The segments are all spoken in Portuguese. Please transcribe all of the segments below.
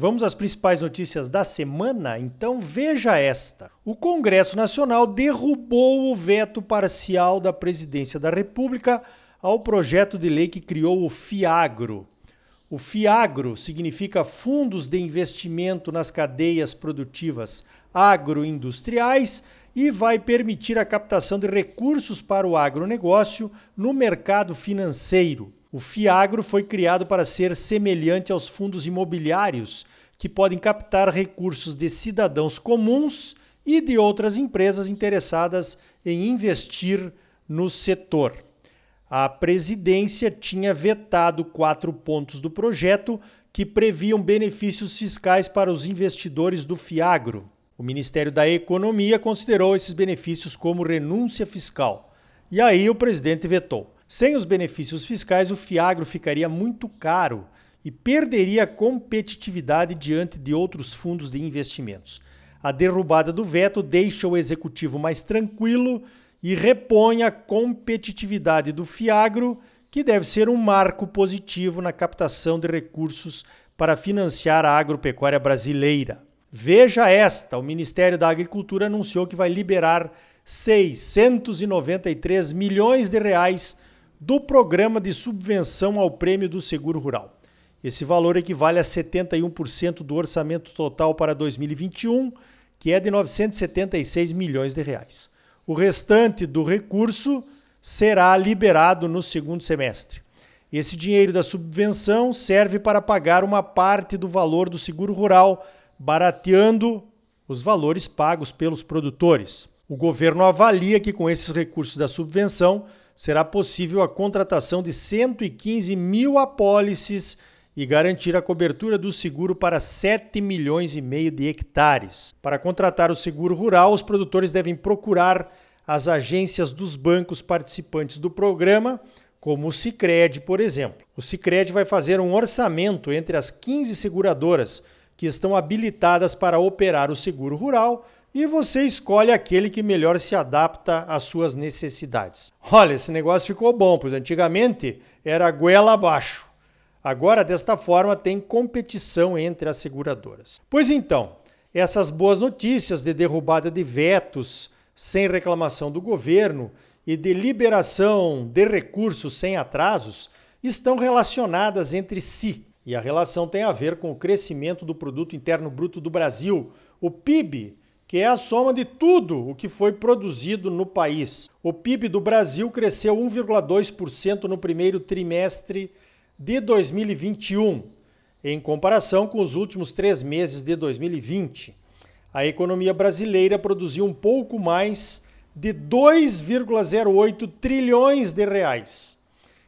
Vamos às principais notícias da semana? Então veja esta. O Congresso Nacional derrubou o veto parcial da Presidência da República ao projeto de lei que criou o FIAGRO, o FIAGRO significa Fundos de Investimento nas Cadeias Produtivas Agroindustriais e vai permitir a captação de recursos para o agronegócio no mercado financeiro. O FIAGRO foi criado para ser semelhante aos fundos imobiliários, que podem captar recursos de cidadãos comuns e de outras empresas interessadas em investir no setor a presidência tinha vetado quatro pontos do projeto que previam benefícios fiscais para os investidores do Fiagro. O Ministério da Economia considerou esses benefícios como renúncia fiscal. E aí o presidente vetou. Sem os benefícios fiscais, o Fiagro ficaria muito caro e perderia competitividade diante de outros fundos de investimentos. A derrubada do veto deixa o executivo mais tranquilo e repõe a competitividade do Fiagro, que deve ser um marco positivo na captação de recursos para financiar a agropecuária brasileira. Veja esta: o Ministério da Agricultura anunciou que vai liberar 693 milhões de reais do programa de subvenção ao prêmio do seguro rural. Esse valor equivale a 71% do orçamento total para 2021, que é de 976 milhões de reais. O restante do recurso será liberado no segundo semestre. Esse dinheiro da subvenção serve para pagar uma parte do valor do seguro rural, barateando os valores pagos pelos produtores. O governo avalia que com esses recursos da subvenção será possível a contratação de 115 mil apólices e garantir a cobertura do seguro para 7 milhões e meio de hectares. Para contratar o seguro rural, os produtores devem procurar as agências dos bancos participantes do programa, como o Sicredi, por exemplo. O Sicredi vai fazer um orçamento entre as 15 seguradoras que estão habilitadas para operar o seguro rural e você escolhe aquele que melhor se adapta às suas necessidades. Olha, esse negócio ficou bom, pois antigamente era goela abaixo. Agora, desta forma, tem competição entre as seguradoras. Pois então, essas boas notícias de derrubada de vetos sem reclamação do governo e de liberação de recursos sem atrasos estão relacionadas entre si. E a relação tem a ver com o crescimento do produto interno bruto do Brasil, o PIB, que é a soma de tudo o que foi produzido no país. O PIB do Brasil cresceu 1,2% no primeiro trimestre de 2021, em comparação com os últimos três meses de 2020. A economia brasileira produziu um pouco mais de 2,08 trilhões de reais.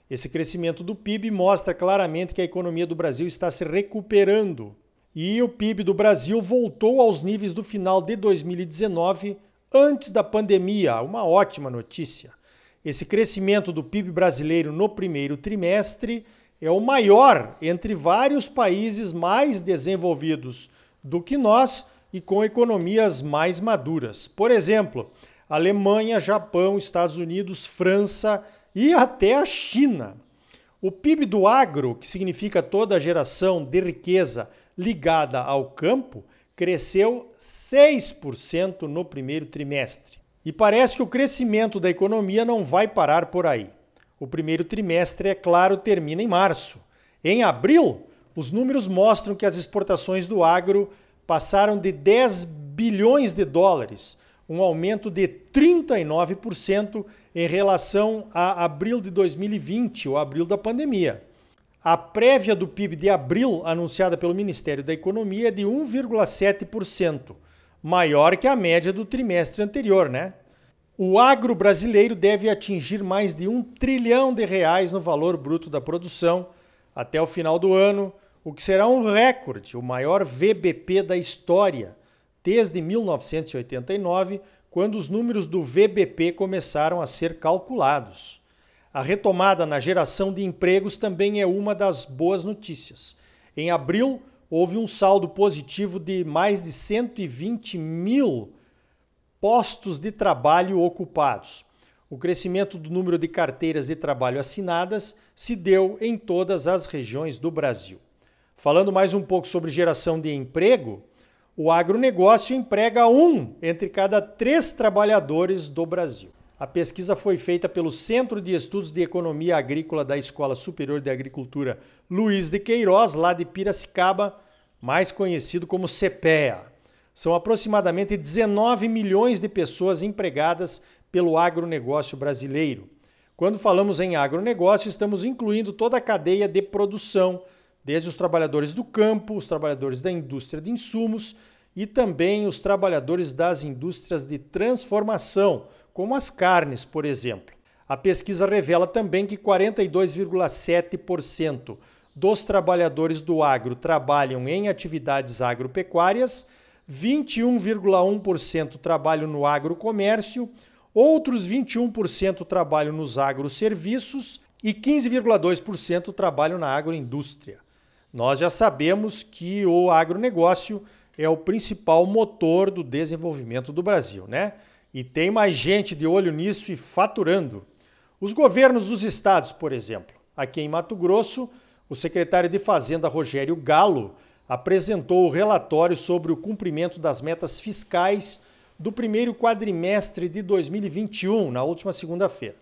Esse crescimento do PIB mostra claramente que a economia do Brasil está se recuperando. E o PIB do Brasil voltou aos níveis do final de 2019, antes da pandemia. Uma ótima notícia. Esse crescimento do PIB brasileiro no primeiro trimestre é o maior entre vários países mais desenvolvidos do que nós e com economias mais maduras. Por exemplo, Alemanha, Japão, Estados Unidos, França e até a China. O PIB do agro, que significa toda a geração de riqueza ligada ao campo, cresceu 6% no primeiro trimestre. E parece que o crescimento da economia não vai parar por aí. O primeiro trimestre, é claro, termina em março. Em abril, os números mostram que as exportações do agro passaram de 10 bilhões de dólares, um aumento de 39% em relação a abril de 2020, o abril da pandemia. A prévia do PIB de abril, anunciada pelo Ministério da Economia, é de 1,7%, maior que a média do trimestre anterior, né? O agro brasileiro deve atingir mais de um trilhão de reais no valor bruto da produção até o final do ano, o que será um recorde, o maior VBP da história, desde 1989, quando os números do VBP começaram a ser calculados. A retomada na geração de empregos também é uma das boas notícias. Em abril, houve um saldo positivo de mais de 120 mil postos de trabalho ocupados. O crescimento do número de carteiras de trabalho assinadas se deu em todas as regiões do Brasil. Falando mais um pouco sobre geração de emprego, o agronegócio emprega um entre cada três trabalhadores do Brasil. A pesquisa foi feita pelo Centro de Estudos de Economia Agrícola da Escola Superior de Agricultura Luiz de Queiroz, lá de Piracicaba, mais conhecido como CPEA. São aproximadamente 19 milhões de pessoas empregadas pelo agronegócio brasileiro. Quando falamos em agronegócio, estamos incluindo toda a cadeia de produção, desde os trabalhadores do campo, os trabalhadores da indústria de insumos e também os trabalhadores das indústrias de transformação, como as carnes, por exemplo. A pesquisa revela também que 42,7% dos trabalhadores do agro trabalham em atividades agropecuárias, 21,1% trabalham no agrocomércio, outros 21% trabalham nos agroserviços e 15,2% trabalham na agroindústria. Nós já sabemos que o agronegócio é o principal motor do desenvolvimento do Brasil, né? E tem mais gente de olho nisso e faturando. Os governos dos estados, por exemplo. Aqui em Mato Grosso, o secretário de Fazenda Rogério Galo apresentou o relatório sobre o cumprimento das metas fiscais do primeiro quadrimestre de 2021, na última segunda-feira.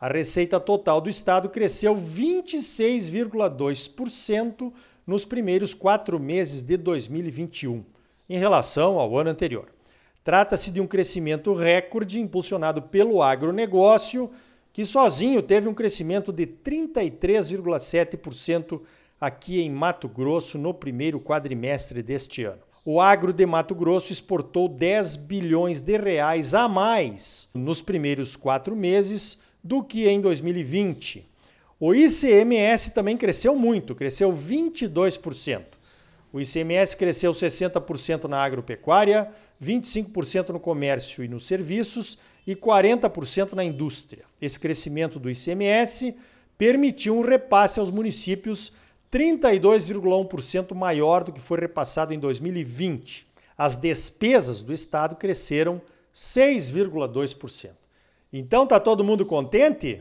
A receita total do Estado cresceu 26,2% nos primeiros quatro meses de 2021, em relação ao ano anterior. Trata-se de um crescimento recorde impulsionado pelo agronegócio, que sozinho teve um crescimento de 33,7% aqui em Mato Grosso no primeiro quadrimestre deste ano. O agro de Mato Grosso exportou 10 bilhões de reais a mais nos primeiros quatro meses do que em 2020. O ICMS também cresceu muito, cresceu 22%. O ICMS cresceu 60% na agropecuária, 25% no comércio e nos serviços e 40% na indústria. Esse crescimento do ICMS permitiu um repasse aos municípios 32,1% maior do que foi repassado em 2020. As despesas do Estado cresceram 6,2%. Então tá todo mundo contente?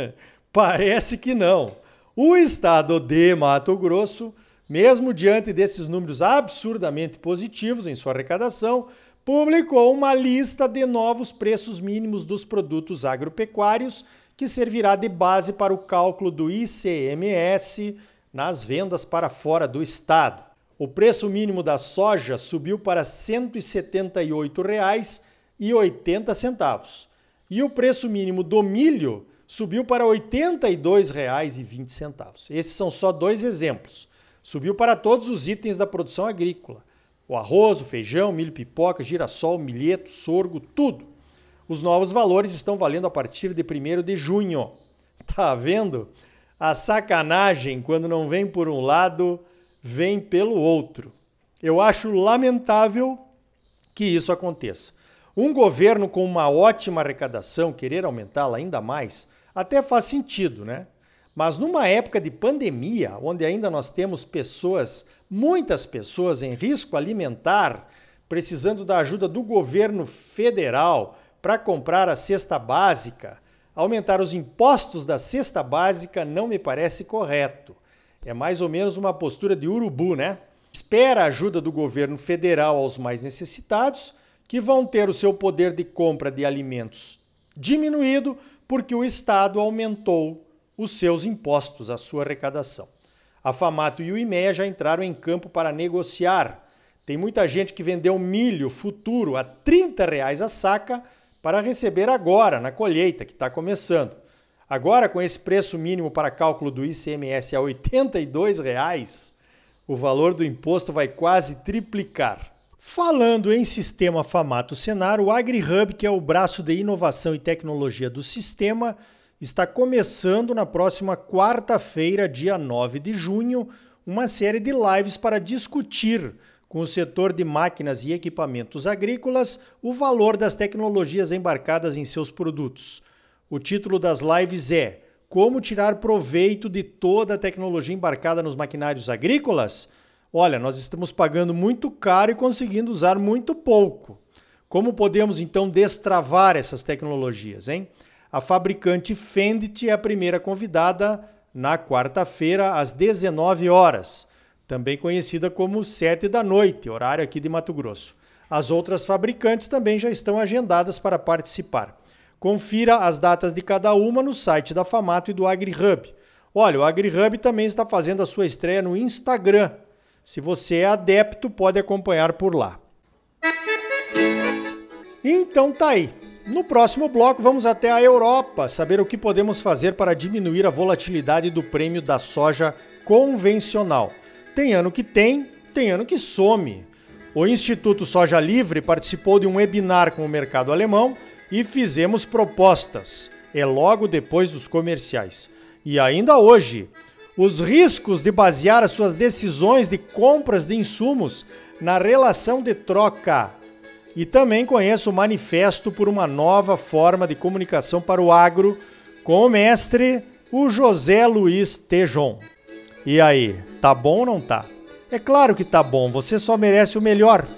Parece que não. O Estado de Mato Grosso, mesmo diante desses números absurdamente positivos em sua arrecadação, publicou uma lista de novos preços mínimos dos produtos agropecuários que servirá de base para o cálculo do ICMS nas vendas para fora do estado. O preço mínimo da soja subiu para R$ 178,80 e o preço mínimo do milho subiu para R$ 82,20. Esses são só dois exemplos. Subiu para todos os itens da produção agrícola: o arroz, o feijão, milho, pipoca, girassol, milheto, sorgo, tudo. Os novos valores estão valendo a partir de 1 de junho. Tá vendo? A sacanagem, quando não vem por um lado, vem pelo outro. Eu acho lamentável que isso aconteça. Um governo com uma ótima arrecadação querer aumentá-la ainda mais até faz sentido, né? Mas numa época de pandemia, onde ainda nós temos pessoas, muitas pessoas em risco alimentar, precisando da ajuda do governo federal para comprar a cesta básica, aumentar os impostos da cesta básica não me parece correto. É mais ou menos uma postura de urubu, né? Espera a ajuda do governo federal aos mais necessitados, que vão ter o seu poder de compra de alimentos diminuído porque o Estado aumentou os seus impostos, a sua arrecadação. A Famato e o IMEA já entraram em campo para negociar. Tem muita gente que vendeu milho futuro a 30 reais a saca para receber agora, na colheita que está começando. Agora, com esse preço mínimo para cálculo do ICMS a R$ 82,00, o valor do imposto vai quase triplicar. Falando em sistema Famato Senar, o AgriHub, que é o braço de inovação e tecnologia do sistema, está começando na próxima quarta-feira, dia 9 de junho, uma série de lives para discutir com o setor de máquinas e equipamentos agrícolas o valor das tecnologias embarcadas em seus produtos. O título das lives é Como tirar proveito de toda a tecnologia embarcada nos maquinários agrícolas? Olha, nós estamos pagando muito caro e conseguindo usar muito pouco. Como podemos então destravar essas tecnologias, hein? A fabricante Fendt é a primeira convidada na quarta-feira às 19 horas, também conhecida como 7 da noite, horário aqui de Mato Grosso. As outras fabricantes também já estão agendadas para participar. Confira as datas de cada uma no site da Famato e do AgriHub. Olha, o AgriHub também está fazendo a sua estreia no Instagram. Se você é adepto, pode acompanhar por lá. Então tá aí. No próximo bloco, vamos até a Europa saber o que podemos fazer para diminuir a volatilidade do prêmio da soja convencional. Tem ano que tem, tem ano que some. O Instituto Soja Livre participou de um webinar com o mercado alemão e fizemos propostas. É logo depois dos comerciais. E ainda hoje, os riscos de basear as suas decisões de compras de insumos na relação de troca e também conheço o Manifesto por uma Nova Forma de Comunicação para o Agro, com o mestre, o José Luiz Tejon. E aí, tá bom ou não tá? É claro que tá bom, você só merece o melhor.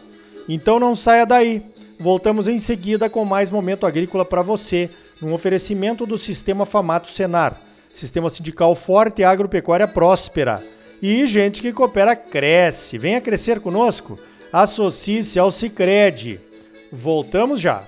Então não saia daí. Voltamos em seguida com mais momento agrícola para você, num oferecimento do Sistema Famato Senar, Sistema Sindical Forte e Agropecuária Próspera. E gente que coopera cresce. Venha crescer conosco. Associe-se ao Sicredi Voltamos já.